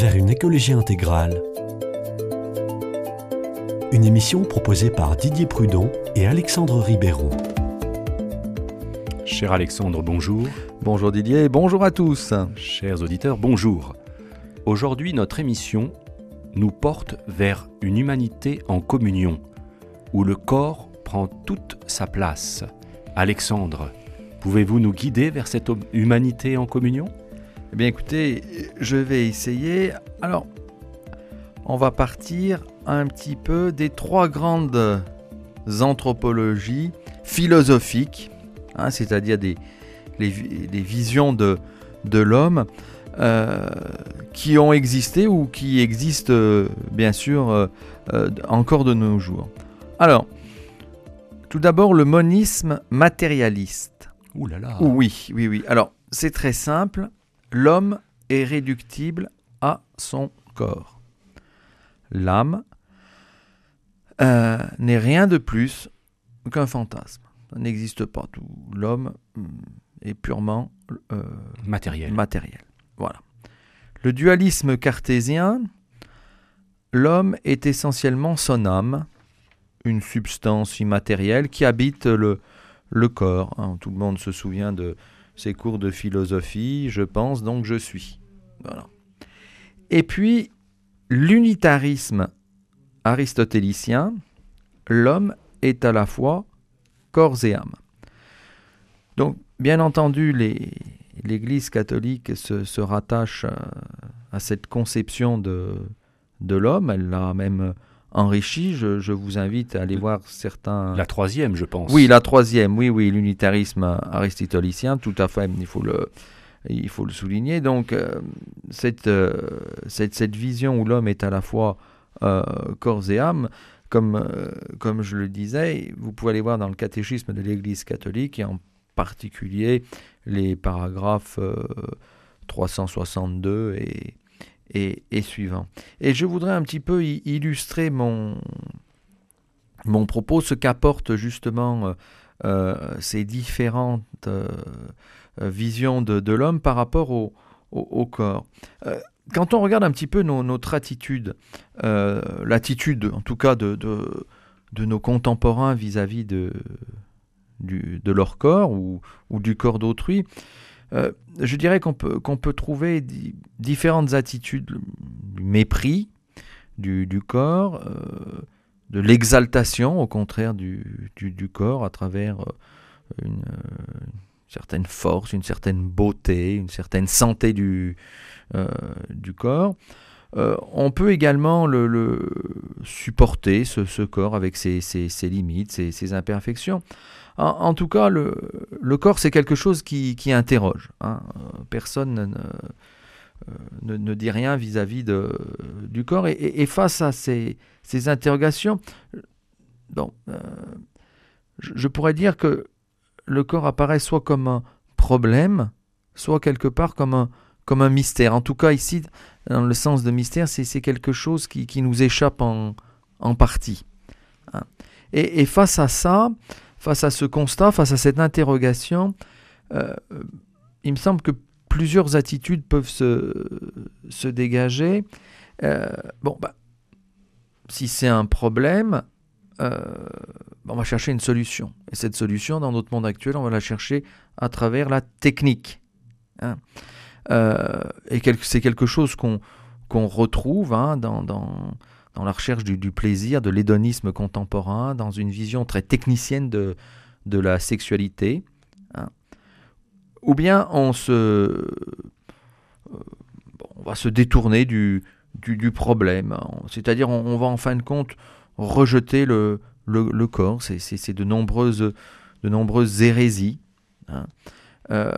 vers une écologie intégrale. Une émission proposée par Didier Prudon et Alexandre Ribéron. Cher Alexandre, bonjour. Bonjour Didier, bonjour à tous. Chers auditeurs, bonjour. Aujourd'hui, notre émission nous porte vers une humanité en communion, où le corps prend toute sa place. Alexandre, pouvez-vous nous guider vers cette humanité en communion? Eh bien écoutez, je vais essayer. Alors, on va partir un petit peu des trois grandes anthropologies philosophiques, hein, c'est-à-dire des, visions de, de l'homme euh, qui ont existé ou qui existent euh, bien sûr euh, encore de nos jours. Alors, tout d'abord le monisme matérialiste. Ouh là là. Oui, oui, oui. Alors, c'est très simple. L'homme est réductible à son corps. L'âme n'est rien de plus qu'un fantasme. Ça n'existe pas. Tout l'homme mm, est purement matériel. matériel. Voilà. Le dualisme cartésien, l'homme est essentiellement son âme, une substance immatérielle qui habite le, le corps. Hein. Tout le monde se souvient de ses cours de philosophie, je pense donc je suis. Et puis, l'unitarisme aristotélicien, l'homme est à la fois corps et âme. Donc, bien entendu, l'Église catholique se, rattache à, cette conception de, de l'homme. Elle l'a même enrichi. Je, vous invite à aller voir certains. La troisième, je pense. Oui, la troisième. Oui, oui, l'unitarisme aristotélicien, tout à fait. Il faut le, il faut le souligner. Donc, euh, cette, euh, cette, cette, vision où l'homme est à la fois euh, corps et âme, comme, comme je le disais, vous pouvez aller voir dans le catéchisme de l'Église catholique et en particulier les paragraphes 362 euh, et, et, suivants. Et je voudrais un petit peu illustrer mon, mon propos, ce qu'apportent justement euh, euh, ces différentes visions de, l'homme par rapport au, au, corps. quand on regarde un petit peu notre attitude, l'attitude en tout cas de, de, de nos contemporains vis-à-vis de, de leur corps ou, du corps d'autrui, euh, je dirais qu'on peut, peut trouver différentes attitudes, du mépris du, corps, euh, de l'exaltation au contraire du, du, corps à travers euh, une, certaine force, une certaine beauté, une certaine santé du, du corps. On peut également le, supporter, ce, corps, avec ses, limites, ses, ses imperfections. En, tout cas, le, corps, c'est quelque chose qui, interroge. Hein. Personne euh, ne, dit rien vis-à-vis du corps. Et, face à ces, interrogations, bon, euh, je, pourrais dire que le corps apparaît soit comme un problème, soit quelque part comme un, comme un mystère. En tout cas, ici, dans le sens de mystère, c'est quelque chose qui, nous échappe en, partie. Hein. Et, face à ça, face à ce constat, face à cette interrogation, euh, il me semble que plusieurs attitudes peuvent se, dégager. Euh, bon, bah, si c'est un problème, euh, on va chercher une solution. Et cette solution, dans notre monde actuel, on va la chercher à travers la technique. Hein. Et c'est quelque chose qu'on retrouve hein, dans, la recherche du, plaisir, de l'hédonisme contemporain, dans une vision très technicienne de, la sexualité. Hein. Ou bien euh, on va se détourner du, problème, c'est-à-dire on, va en fin de compte rejeter le, corps, c'est de nombreuses hérésies. Euh,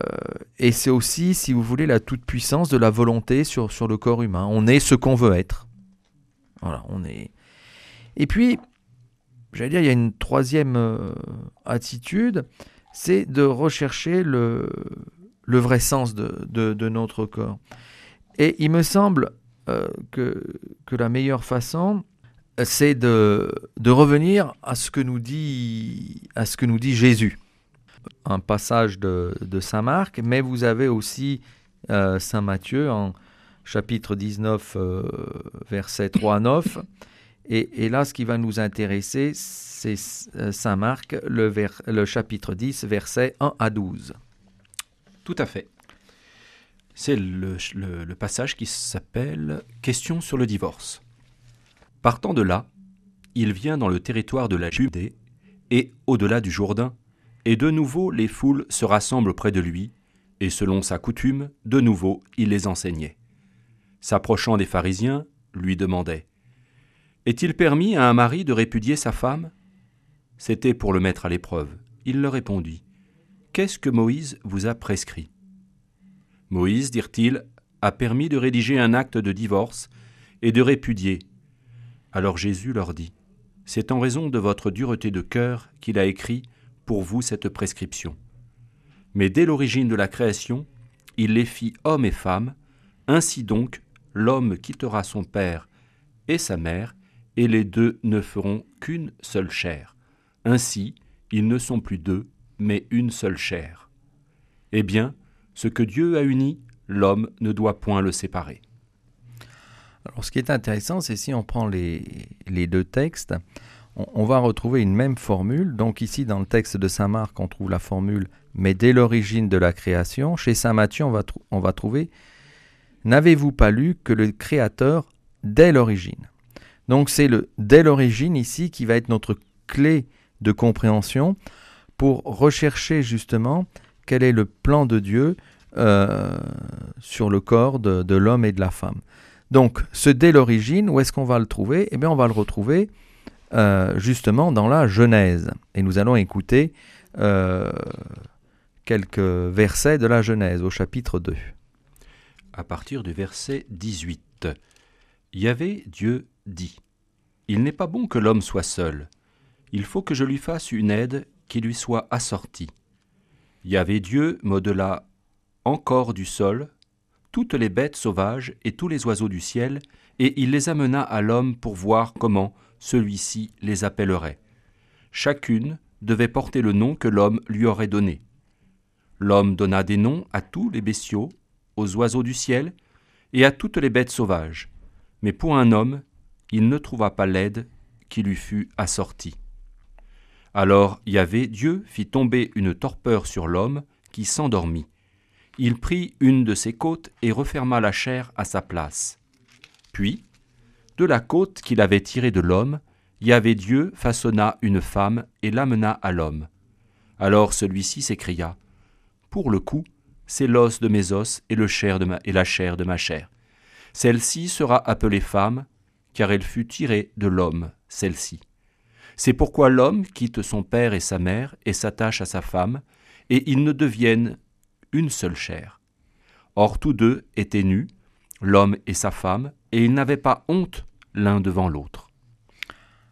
et c'est aussi, si vous voulez, la toute-puissance de la volonté sur, sur le corps humain. On est ce qu'on veut être. Voilà, on est. Et puis, j'allais dire, il y a une troisième euh, attitude, c'est de rechercher le, le vrai sens de, de, notre corps. Et il me semble euh, que, que la meilleure façon, c'est de, de revenir à ce que nous dit, à ce que nous dit Jésus. Un passage de, Saint Marc, mais vous avez aussi euh, Saint Matthieu en, chapitre 19, euh, versets 3 à 9. Et, là, ce qui va nous intéresser, c'est euh, Saint Marc, le, chapitre 10, versets 1 à 12. Tout à fait. C'est le, le, passage qui s'appelle Question sur le divorce. Partant de là, il vient dans le territoire de la Judée et au-delà du Jourdain, et de nouveau les foules se rassemblent près de lui, et selon sa coutume, de nouveau il les enseignait. S'approchant des pharisiens, lui demandait Est-il permis à un mari de répudier sa femme? C'était pour le mettre à l'épreuve. Il leur répondit Qu'est-ce que Moïse vous a prescrit? Moïse, dirent-ils, a permis de rédiger un acte de divorce et de répudier. Alors Jésus leur dit C'est en raison de votre dureté de cœur qu'il a écrit pour vous cette prescription. Mais dès l'origine de la création, il les fit hommes et femmes, ainsi donc l'homme quittera son père et sa mère, et les deux ne feront qu'une seule chair. Ainsi, ils ne sont plus deux, mais une seule chair. Eh bien, ce que Dieu a uni, l'homme ne doit point le séparer. Alors ce qui est intéressant, c'est si on prend les, les deux textes, on, va retrouver une même formule. Donc ici, dans le texte de Saint Marc, on trouve la formule mais dès l'origine de la création. Chez Saint Matthieu, on va, trouver N'avez-vous pas lu que le Créateur dès l'origine? Donc c'est le dès l'origine ici qui va être notre clé de compréhension pour rechercher justement quel est le plan de Dieu euh, sur le corps de, l'homme et de la femme. Donc, ce dès l'origine, où est-ce qu'on va le trouver? Eh bien, on va le retrouver euh, justement dans la Genèse. Et nous allons écouter euh, quelques versets de la Genèse au chapitre 2. À partir du verset 18. Yahvé, Dieu, dit Il n'est pas bon que l'homme soit seul. Il faut que je lui fasse une aide qui lui soit assortie. Yahvé Dieu modela encore du sol toutes les bêtes sauvages et tous les oiseaux du ciel, et il les amena à l'homme pour voir comment celui-ci les appellerait. Chacune devait porter le nom que l'homme lui aurait donné. L'homme donna des noms à tous les bestiaux, aux oiseaux du ciel, et à toutes les bêtes sauvages. Mais pour un homme, il ne trouva pas l'aide qui lui fut assortie. Alors Yahvé, Dieu, fit tomber une torpeur sur l'homme, qui s'endormit. Il prit une de ses côtes et referma la chair à sa place. Puis, de la côte qu'il avait tirée de l'homme, Yahvé Dieu façonna une femme et l'amena à l'homme. Alors celui-ci s'écria Pour le coup, c'est l'os de mes os et, la chair de ma chair. Celle-ci sera appelée femme, car elle fut tirée de l'homme, celle-ci. C'est pourquoi l'homme quitte son père et sa mère et s'attache à sa femme, et ils ne deviennent une seule chair. Or tous deux étaient nus, l'homme et sa femme, et ils n'avaient pas honte l'un devant l'autre.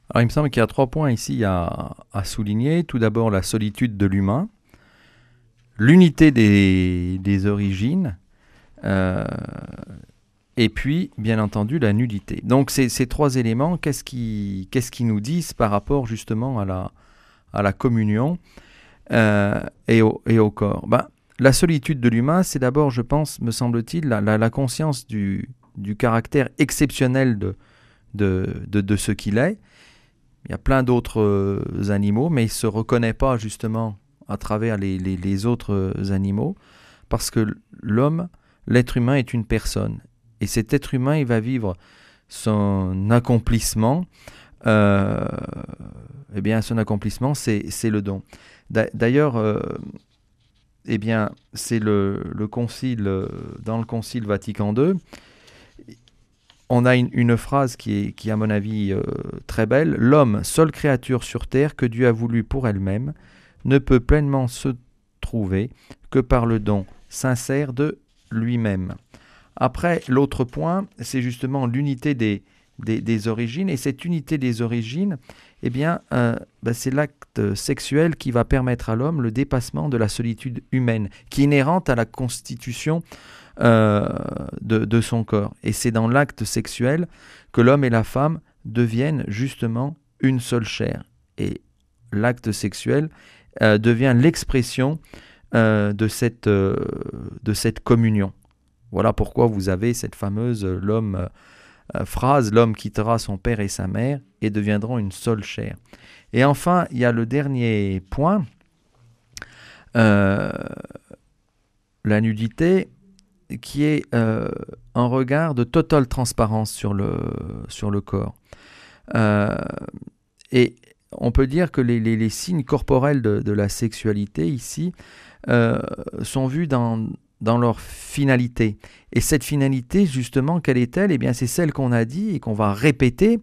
Alors il me semble qu'il y a trois points ici à, souligner. Tout d'abord la solitude de l'humain, l'unité des, origines, euh, et puis, bien entendu, la nudité. Donc, ces, trois éléments, qu'est-ce qu'ils qui nous disent par rapport justement à la, à la communion euh, et, au, et, au, corps? Ben, La solitude de l'humain, c'est d'abord, je pense, me semble-t-il, la, conscience du, caractère exceptionnel de, de, de, ce qu'il est. Il y a plein d'autres euh, animaux, mais il ne se reconnaît pas justement à travers les, les, autres animaux, parce que l'homme, l'être humain est une personne. Et cet être humain, il va vivre son accomplissement. Euh, eh bien, son accomplissement, c'est le don. D'ailleurs, euh, eh bien, c'est le, le, concile, euh, dans le concile Vatican II, on a une, phrase qui est, qui à mon avis, très belle. L'homme, seule créature sur terre que Dieu a voulu pour elle-même, ne peut pleinement se trouver que par le don sincère de lui-même. Après, l'autre point, c'est justement l'unité des, origines. Et cette unité des origines, eh bien, euh, bah, c'est l'acte sexuel qui va permettre à l'homme le dépassement de la solitude humaine, qui est inhérente à la constitution euh, de, son corps. Et c'est dans l'acte sexuel que l'homme et la femme deviennent justement une seule chair. Et l'acte sexuel euh, devient l'expression de, cette, de cette communion. Voilà pourquoi vous avez cette fameuse l'homme phrase l'homme quittera son père et sa mère et deviendront une seule chair. Et enfin, il y a le dernier point, la nudité qui est un regard de totale transparence sur le, sur le corps. et on peut dire que les, signes corporels de, la sexualité ici euh, sont vus dans, dans leur finalité. Et cette finalité, justement, quelle est-elle? Eh bien, c'est celle qu'on a dit et qu'on va répéter,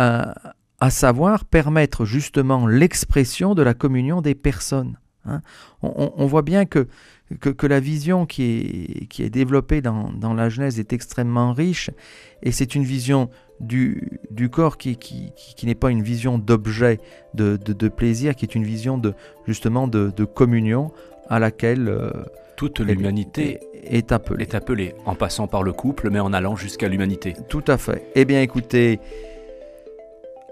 euh, à savoir permettre justement l'expression de la communion des personnes. Hein. On, voit bien que, que, la vision qui est, qui est développée dans, dans la Genèse est extrêmement riche, et c'est une vision du, du corps qui, qui, qui n'est pas une vision d'objet, de, de, plaisir, qui est une vision de, justement de, communion à laquelle euh, toute l'humanité est appelée. est appelée, en passant par le couple, mais en allant jusqu'à l'humanité. Tout à fait. Eh bien écoutez,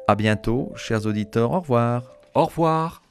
à bientôt, chers auditeurs, au revoir. Au revoir.